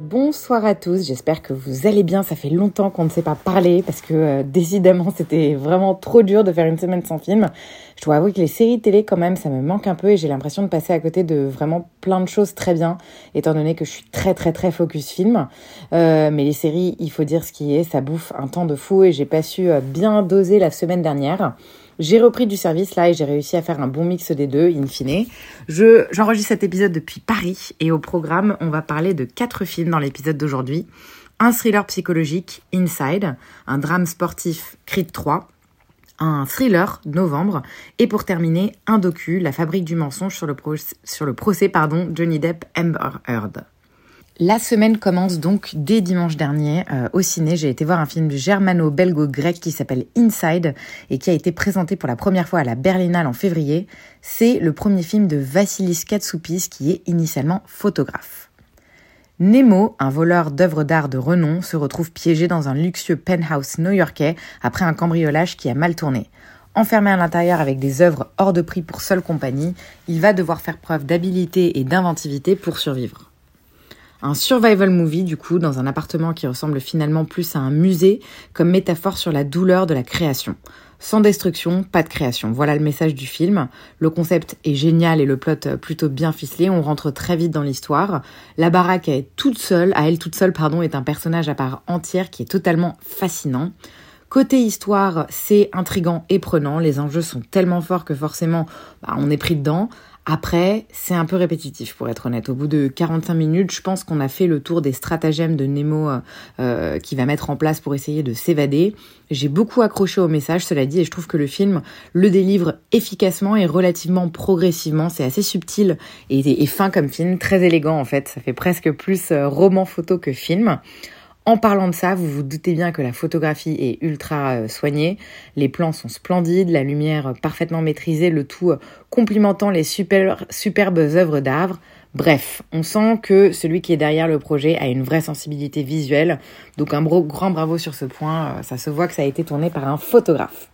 Bonsoir à tous, j'espère que vous allez bien. Ça fait longtemps qu'on ne s'est pas parlé parce que euh, décidément c'était vraiment trop dur de faire une semaine sans film. Je dois avouer que les séries télé quand même ça me manque un peu et j'ai l'impression de passer à côté de vraiment plein de choses très bien étant donné que je suis très très très focus film. Euh, mais les séries, il faut dire ce qui est, ça bouffe un temps de fou et j'ai pas su euh, bien doser la semaine dernière. J'ai repris du service là et j'ai réussi à faire un bon mix des deux, in fine. Je, j'enregistre cet épisode depuis Paris et au programme, on va parler de quatre films dans l'épisode d'aujourd'hui. Un thriller psychologique, Inside, un drame sportif, Creed 3, un thriller, Novembre, et pour terminer, un docu, La fabrique du mensonge sur le, procès pardon, Johnny Depp Amber Heard. La semaine commence donc dès dimanche dernier euh, au ciné. J'ai été voir un film germano-belgo-grec qui s'appelle Inside et qui a été présenté pour la première fois à la Berlinale en février. C'est le premier film de Vassilis Katsoupis qui est initialement photographe. Nemo, un voleur d'œuvres d'art de renom, se retrouve piégé dans un luxueux penthouse new-yorkais après un cambriolage qui a mal tourné. Enfermé à l'intérieur avec des œuvres hors de prix pour seule compagnie, il va devoir faire preuve d'habileté et d'inventivité pour survivre. Un survival movie, du coup, dans un appartement qui ressemble finalement plus à un musée, comme métaphore sur la douleur de la création. Sans destruction, pas de création. Voilà le message du film. Le concept est génial et le plot plutôt bien ficelé. On rentre très vite dans l'histoire. La baraque est toute seule, à elle toute seule, pardon, est un personnage à part entière qui est totalement fascinant. Côté histoire, c'est intrigant et prenant. Les enjeux sont tellement forts que forcément, bah, on est pris dedans. Après, c'est un peu répétitif pour être honnête. Au bout de 45 minutes, je pense qu'on a fait le tour des stratagèmes de Nemo euh, euh, qu'il va mettre en place pour essayer de s'évader. J'ai beaucoup accroché au message, cela dit, et je trouve que le film le délivre efficacement et relativement progressivement. C'est assez subtil et, et fin comme film, très élégant en fait. Ça fait presque plus euh, roman photo que film. En parlant de ça, vous vous doutez bien que la photographie est ultra euh, soignée, les plans sont splendides, la lumière euh, parfaitement maîtrisée, le tout euh, complimentant les super, superbes œuvres d'art. Bref, on sent que celui qui est derrière le projet a une vraie sensibilité visuelle, donc un bro- grand bravo sur ce point, ça se voit que ça a été tourné par un photographe.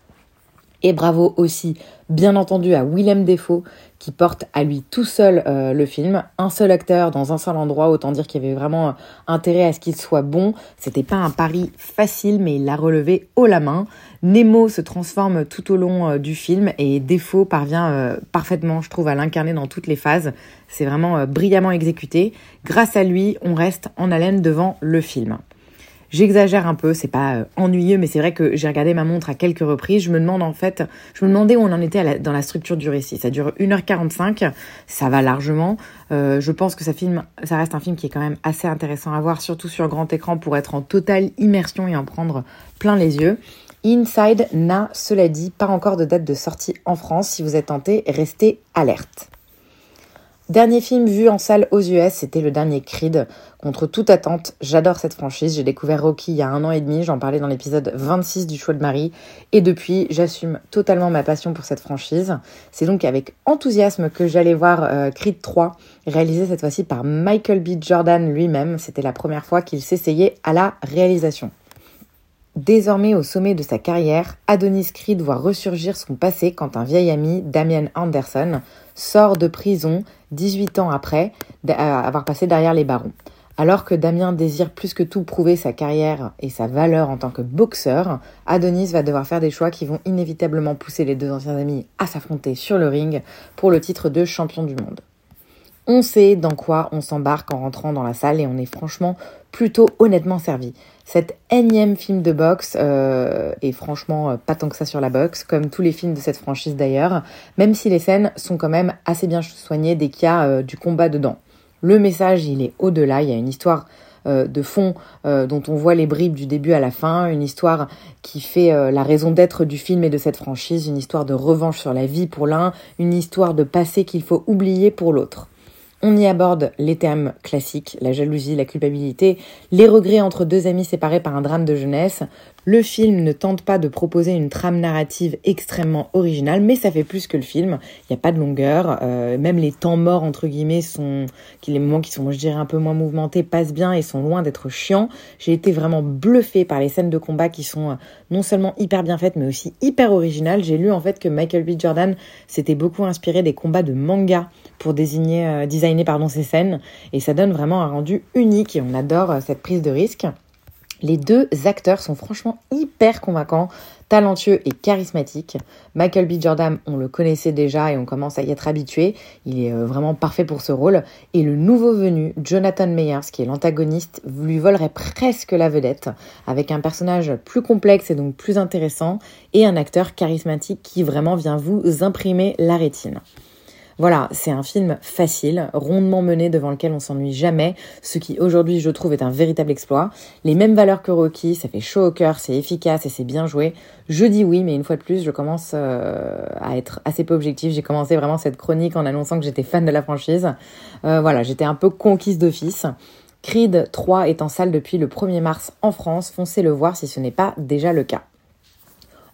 Et bravo aussi, bien entendu, à Willem Defoe, qui porte à lui tout seul euh, le film. Un seul acteur dans un seul endroit, autant dire qu'il y avait vraiment euh, intérêt à ce qu'il soit bon. C'était pas un pari facile, mais il l'a relevé haut la main. Nemo se transforme tout au long euh, du film et Defoe parvient parfaitement, je trouve, à l'incarner dans toutes les phases. C'est vraiment brillamment exécuté. Grâce à lui, on reste en haleine devant le film. J'exagère un peu, c'est pas euh, ennuyeux, mais c'est vrai que j'ai regardé ma montre à quelques reprises. Je me demande en fait, je me demandais où on en était la- dans la structure du récit. Ça dure 1h45, ça va largement. Euh, je pense que ça, ça reste un film qui est quand même assez intéressant à voir, surtout sur grand écran, pour être en totale immersion et en prendre plein les yeux. Inside n'a, cela dit, pas encore de date de sortie en France. Si vous êtes tenté, restez alerte. Dernier film vu en salle aux US, c'était le dernier Creed. Contre toute attente, j'adore cette franchise. J'ai découvert Rocky il y a un an et demi, j'en parlais dans l'épisode 26 du choix de Marie. Et depuis, j'assume totalement ma passion pour cette franchise. C'est donc avec enthousiasme que j'allais voir euh, Creed 3, réalisé cette fois-ci par Michael B. Jordan lui-même. C'était la première fois qu'il s'essayait à la réalisation. Désormais au sommet de sa carrière, Adonis Creed voit ressurgir son passé quand un vieil ami, Damian Anderson, sort de prison 18 ans après avoir passé derrière les barons. Alors que Damien désire plus que tout prouver sa carrière et sa valeur en tant que boxeur, Adonis va devoir faire des choix qui vont inévitablement pousser les deux anciens amis à s'affronter sur le ring pour le titre de champion du monde. On sait dans quoi on s'embarque en rentrant dans la salle et on est franchement plutôt honnêtement servi. Cet énième film de boxe euh, est franchement euh, pas tant que ça sur la boxe, comme tous les films de cette franchise d'ailleurs, même si les scènes sont quand même assez bien soignées dès qu'il y a euh, du combat dedans. Le message, il est au-delà, il y a une histoire de fond dont on voit les bribes du début à la fin, une histoire qui fait la raison d'être du film et de cette franchise, une histoire de revanche sur la vie pour l'un, une histoire de passé qu'il faut oublier pour l'autre. On y aborde les thèmes classiques, la jalousie, la culpabilité, les regrets entre deux amis séparés par un drame de jeunesse. Le film ne tente pas de proposer une trame narrative extrêmement originale, mais ça fait plus que le film. Il n'y a pas de longueur, euh, même les temps morts entre guillemets sont, les moments qui sont, je dirais, un peu moins mouvementés, passent bien et sont loin d'être chiants. J'ai été vraiment bluffée par les scènes de combat qui sont euh, non seulement hyper bien faites, mais aussi hyper originales. J'ai lu en fait que Michael B. Jordan s'était beaucoup inspiré des combats de manga pour désigner, euh, designer pardon, ces scènes. Et ça donne vraiment un rendu unique et on adore euh, cette prise de risque. Les deux acteurs sont franchement hyper convaincants, talentueux et charismatiques. Michael B. Jordan, on le connaissait déjà et on commence à y être habitué. Il est euh, vraiment parfait pour ce rôle. Et le nouveau venu, Jonathan Meyers, qui est l'antagoniste, lui volerait presque la vedette, avec un personnage plus complexe et donc plus intéressant, et un acteur charismatique qui vraiment vient vous imprimer la rétine. Voilà, c'est un film facile, rondement mené devant lequel on s'ennuie jamais, ce qui aujourd'hui je trouve est un véritable exploit. Les mêmes valeurs que Rocky, ça fait chaud au cœur, c'est efficace et c'est bien joué. Je dis oui, mais une fois de plus, je commence euh, à être assez peu objectif. J'ai commencé vraiment cette chronique en annonçant que j'étais fan de la franchise. Euh, voilà, j'étais un peu conquise d'office. Creed 3 est en salle depuis le 1er mars en France. Foncez le voir si ce n'est pas déjà le cas.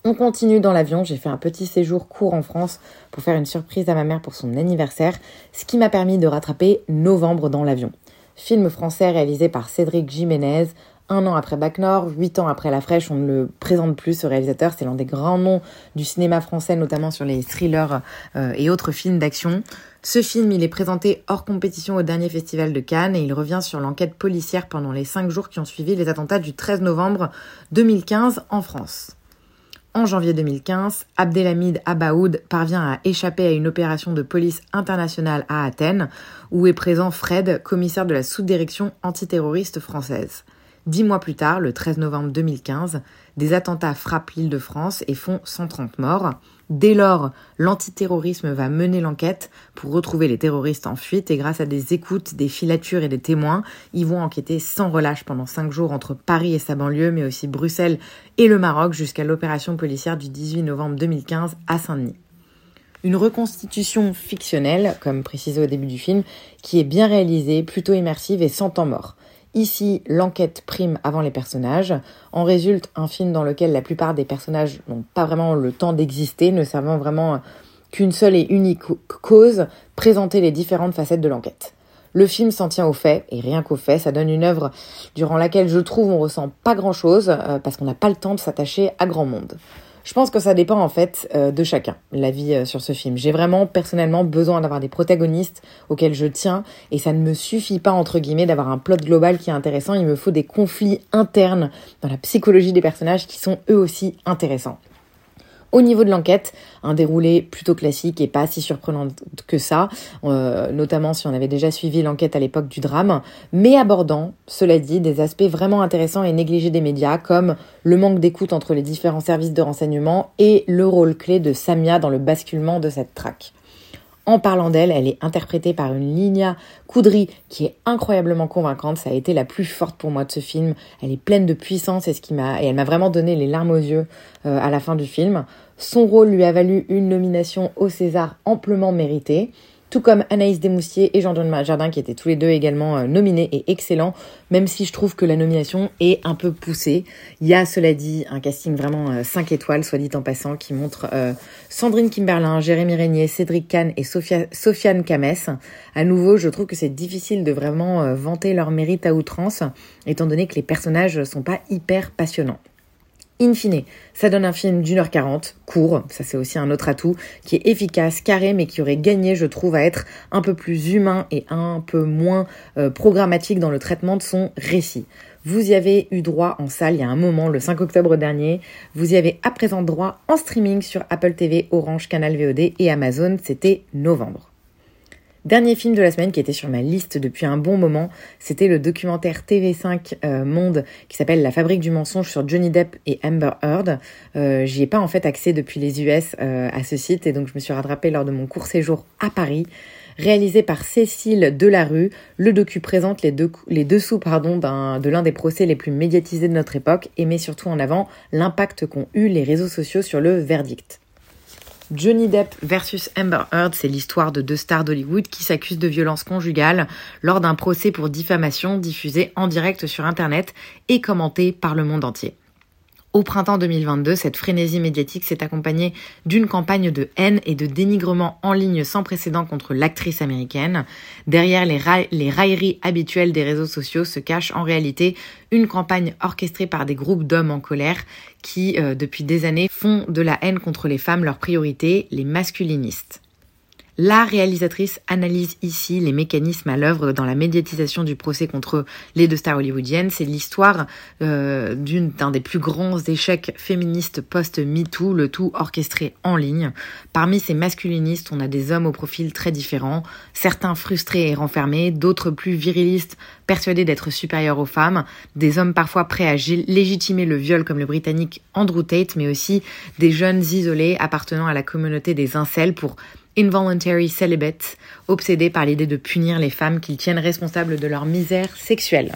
On continue dans l'avion, j'ai fait un petit séjour court en France pour faire une surprise à ma mère pour son anniversaire, ce qui m'a permis de rattraper Novembre dans l'avion. Film français réalisé par Cédric Jiménez, un an après Bac Nord, huit ans après La Fraîche, on ne le présente plus ce réalisateur, c'est l'un des grands noms du cinéma français, notamment sur les thrillers euh, et autres films d'action. Ce film, il est présenté hors compétition au dernier festival de Cannes et il revient sur l'enquête policière pendant les cinq jours qui ont suivi les attentats du 13 novembre 2015 en France. En janvier 2015, Abdelhamid Abaoud parvient à échapper à une opération de police internationale à Athènes, où est présent Fred, commissaire de la sous-direction antiterroriste française. Dix mois plus tard, le 13 novembre 2015, des attentats frappent l'île de France et font 130 morts. Dès lors, l'antiterrorisme va mener l'enquête pour retrouver les terroristes en fuite et grâce à des écoutes, des filatures et des témoins, ils vont enquêter sans relâche pendant cinq jours entre Paris et sa banlieue, mais aussi Bruxelles et le Maroc jusqu'à l'opération policière du 18 novembre 2015 à Saint-Denis. Une reconstitution fictionnelle, comme précisé au début du film, qui est bien réalisée, plutôt immersive et sans temps mort. Ici, l'enquête prime avant les personnages. En résulte un film dans lequel la plupart des personnages n'ont pas vraiment le temps d'exister, ne servant vraiment qu'une seule et unique cause, présenter les différentes facettes de l'enquête. Le film s'en tient aux faits, et rien qu'aux faits, ça donne une œuvre durant laquelle je trouve on ressent pas grand chose, euh, parce qu'on n'a pas le temps de s'attacher à grand monde. Je pense que ça dépend en fait euh, de chacun, l'avis euh, sur ce film. J'ai vraiment personnellement besoin d'avoir des protagonistes auxquels je tiens et ça ne me suffit pas entre guillemets d'avoir un plot global qui est intéressant, il me faut des conflits internes dans la psychologie des personnages qui sont eux aussi intéressants. Au niveau de l'enquête, un déroulé plutôt classique et pas si surprenant que ça, euh, notamment si on avait déjà suivi l'enquête à l'époque du drame, mais abordant, cela dit, des aspects vraiment intéressants et négligés des médias, comme le manque d'écoute entre les différents services de renseignement et le rôle clé de Samia dans le basculement de cette traque. En parlant d'elle, elle est interprétée par une Linia Coudry qui est incroyablement convaincante. Ça a été la plus forte pour moi de ce film. Elle est pleine de puissance et ce qui m'a et elle m'a vraiment donné les larmes aux yeux euh, à la fin du film. Son rôle lui a valu une nomination au César amplement méritée tout comme Anaïs Desmoustiers et Jean-John Jardin qui étaient tous les deux également euh, nominés et excellents, même si je trouve que la nomination est un peu poussée. Il y a, cela dit, un casting vraiment 5 euh, étoiles, soit dit en passant, qui montre euh, Sandrine Kimberlin, Jérémy Régnier, Cédric Kahn et Sophia, Sofiane Kamès. À nouveau, je trouve que c'est difficile de vraiment vanter leur mérite à outrance, étant donné que les personnages sont pas hyper passionnants. In fine, ça donne un film d'une heure quarante, court, ça c'est aussi un autre atout, qui est efficace, carré, mais qui aurait gagné, je trouve, à être un peu plus humain et un peu moins euh, programmatique dans le traitement de son récit. Vous y avez eu droit en salle il y a un moment, le 5 octobre dernier. Vous y avez à présent droit en streaming sur Apple TV, Orange, Canal VOD et Amazon. C'était novembre. Dernier film de la semaine qui était sur ma liste depuis un bon moment, c'était le documentaire TV5 euh, Monde qui s'appelle La fabrique du mensonge sur Johnny Depp et Amber Heard. Euh, J'y ai pas en fait accès depuis les US euh, à ce site et donc je me suis rattrapée lors de mon court séjour à Paris. Réalisé par Cécile Delarue, le docu présente les, deux, les dessous pardon, de l'un des procès les plus médiatisés de notre époque et met surtout en avant l'impact qu'ont eu les réseaux sociaux sur le verdict. Johnny Depp versus Amber Heard, c'est l'histoire de deux stars d'Hollywood qui s'accusent de violence conjugale lors d'un procès pour diffamation diffusé en direct sur Internet et commenté par le monde entier. Au printemps 2022, cette frénésie médiatique s'est accompagnée d'une campagne de haine et de dénigrement en ligne sans précédent contre l'actrice américaine. Derrière les, railleries habituelles des réseaux sociaux se cache en réalité une campagne orchestrée par des groupes d'hommes en colère qui, euh, depuis des années, font de la haine contre les femmes leur priorité, les masculinistes. La réalisatrice analyse ici les mécanismes à l'œuvre dans la médiatisation du procès contre les deux stars hollywoodiennes. C'est l'histoire euh, d'un des plus grands échecs féministes post-MeToo, le tout orchestré en ligne. Parmi ces masculinistes, on a des hommes au profil très différents, certains frustrés et renfermés, d'autres plus virilistes, persuadés d'être supérieurs aux femmes, des hommes parfois prêts à légitimer le viol comme le britannique Andrew Tate, mais aussi des jeunes isolés appartenant à la communauté des incels pour involuntary celibate, obsédés par l'idée de punir les femmes qu'ils tiennent responsables de leur misère sexuelle.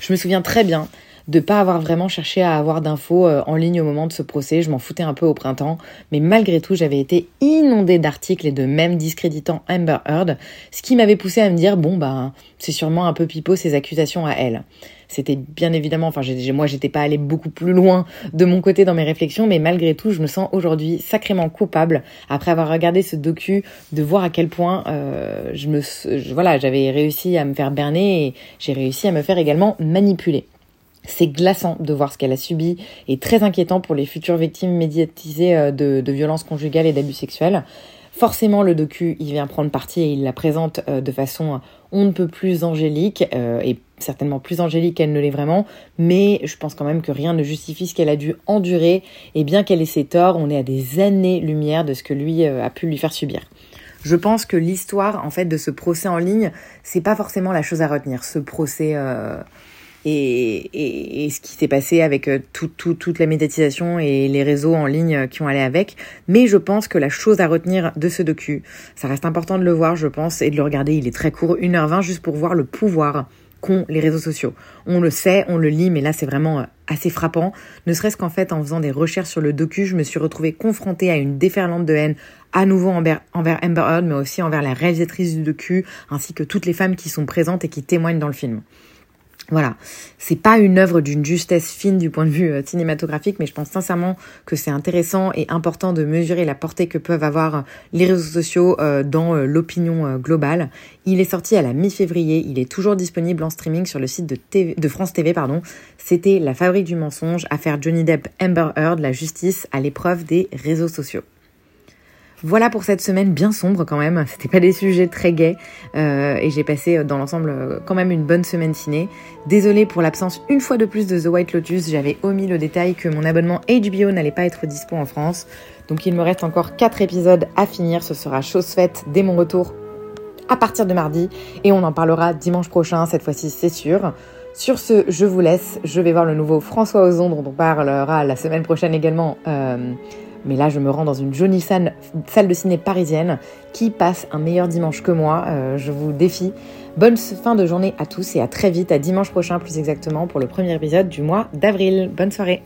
Je me souviens très bien de pas avoir vraiment cherché à avoir d'infos euh, en ligne au moment de ce procès. Je m'en foutais un peu au printemps, mais malgré tout, j'avais été inondée d'articles et de mèmes discréditant Amber Heard, ce qui m'avait poussé à me dire bon bah c'est sûrement un peu pipeau ces accusations à elle. C'était bien évidemment, enfin moi j'étais pas allée beaucoup plus loin de mon côté dans mes réflexions, mais malgré tout, je me sens aujourd'hui sacrément coupable après avoir regardé ce docu de voir à quel point euh, je me, voilà, j'avais réussi à me faire berner et j'ai réussi à me faire également manipuler. C'est glaçant de voir ce qu'elle a subi et très inquiétant pour les futures victimes médiatisées euh, de, violences conjugales et d'abus sexuels. Forcément, le docu, il vient prendre parti et il la présente euh, de façon on ne peut plus angélique, euh, et certainement plus angélique qu'elle ne l'est vraiment, mais je pense quand même que rien ne justifie ce qu'elle a dû endurer, et bien qu'elle ait ses torts, on est à des années-lumière de ce que lui a pu lui faire subir. Je pense que l'histoire, en fait, de ce procès en ligne, c'est pas forcément la chose à retenir. Ce procès et, et, ce qui s'est passé avec euh, tout, tout, toute la médiatisation et les réseaux en ligne qui ont allé avec. Mais je pense que la chose à retenir de ce docu, ça reste important de le voir, je pense, et de le regarder. Il est très court, 1h20, juste pour voir le pouvoir qu'ont les réseaux sociaux. On le sait, on le lit, mais là c'est vraiment euh, assez frappant. Ne serait-ce qu'en fait, en faisant des recherches sur le docu, je me suis retrouvée confrontée à une déferlante de haine à nouveau envers, envers Amber Heard, mais aussi envers la réalisatrice du docu, ainsi que toutes les femmes qui sont présentes et qui témoignent dans le film. Voilà, c'est pas une œuvre d'une justesse fine du point de vue euh, cinématographique, mais je pense sincèrement que c'est intéressant et important de mesurer la portée que peuvent avoir euh, les réseaux sociaux euh, dans l'opinion globale. Il est sorti à la mi-février, il est toujours disponible en streaming sur le site de, France TV. C'était La Fabrique du mensonge, affaire Johnny Depp Amber Heard, la justice à l'épreuve des réseaux sociaux. Voilà pour cette semaine bien sombre quand même. C'était pas des sujets très gais euh, et j'ai passé euh, dans l'ensemble euh, quand même une bonne semaine ciné. Désolée pour l'absence une fois de plus de The White Lotus. J'avais omis le détail que mon abonnement HBO n'allait pas être dispo en France. Donc il me reste encore 4 épisodes à finir. Ce sera chose faite dès mon retour à partir de mardi et on en parlera dimanche prochain. Cette fois-ci c'est sûr. Sur ce, je vous laisse. Je vais voir le nouveau François Ozon dont on parlera la semaine prochaine également. Mais là, je me rends dans une jolie salle, de ciné parisienne qui passe un meilleur dimanche que moi. Euh, je vous défie. Bonne fin de journée à tous et à très vite, à dimanche prochain plus exactement pour le premier épisode du mois d'avril. Bonne soirée